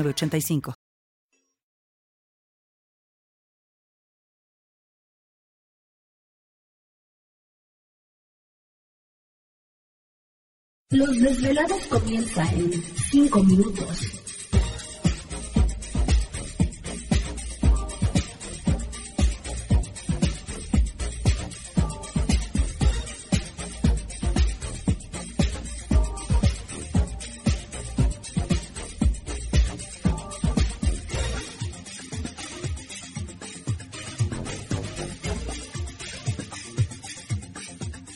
85 Los desvelados comienza en 5 minutos.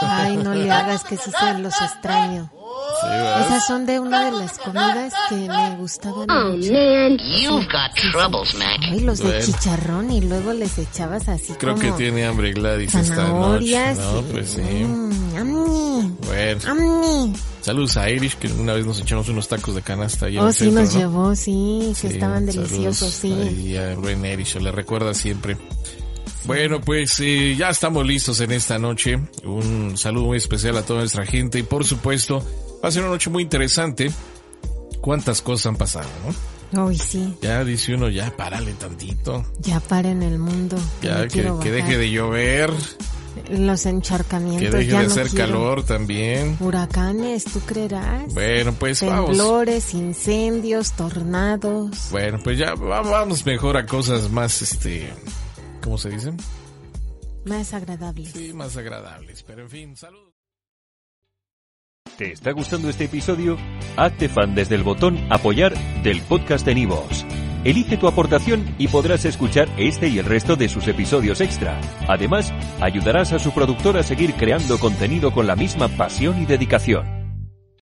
Ay, no le hagas que sí se los extraño. Sí. Esas son de una de las comidas que me gustaban Oh mucho. man, you've got troubles, Mac. Ay, los de Bueno. chicharrón y luego les echabas así Creo como que tiene hambre Gladys esta noche. zanahorias. No, y- pues sí. Mm, amni, Bueno, amni. saludos a Irish, que una vez nos echamos unos tacos de canasta en Oh, el sí centro, nos ¿no? llevó, sí, que Sí, estaban saludos deliciosos, sí. ahí a buen Irish, le recuerda siempre. Bueno, pues eh, ya estamos listos en esta noche. Un saludo muy especial a toda nuestra gente y por supuesto va a ser una noche muy interesante. ¿Cuántas cosas han pasado, no? Uy, sí, Ya dice uno, ya párale tantito. ya paren el mundo. que Ya que, que deje de llover, Los que encharcamientos deje ya de no hacer quiero. calor también. Huracanes, ¿tú creerás? Bueno, pues vamos. Temblores, incendios, tornados. Bueno, pues ya va- vamos mejor a cosas más, este, ¿cómo se dicen? Más agradables. Sí, más agradables. Pero en fin, saludos. ¿Te está gustando este episodio? Hazte fan desde el botón Apoyar del podcast de Nivos. Elige tu aportación y podrás escuchar este y el resto de sus episodios extra. Además, ayudarás a su productor a seguir creando contenido con la misma pasión y dedicación.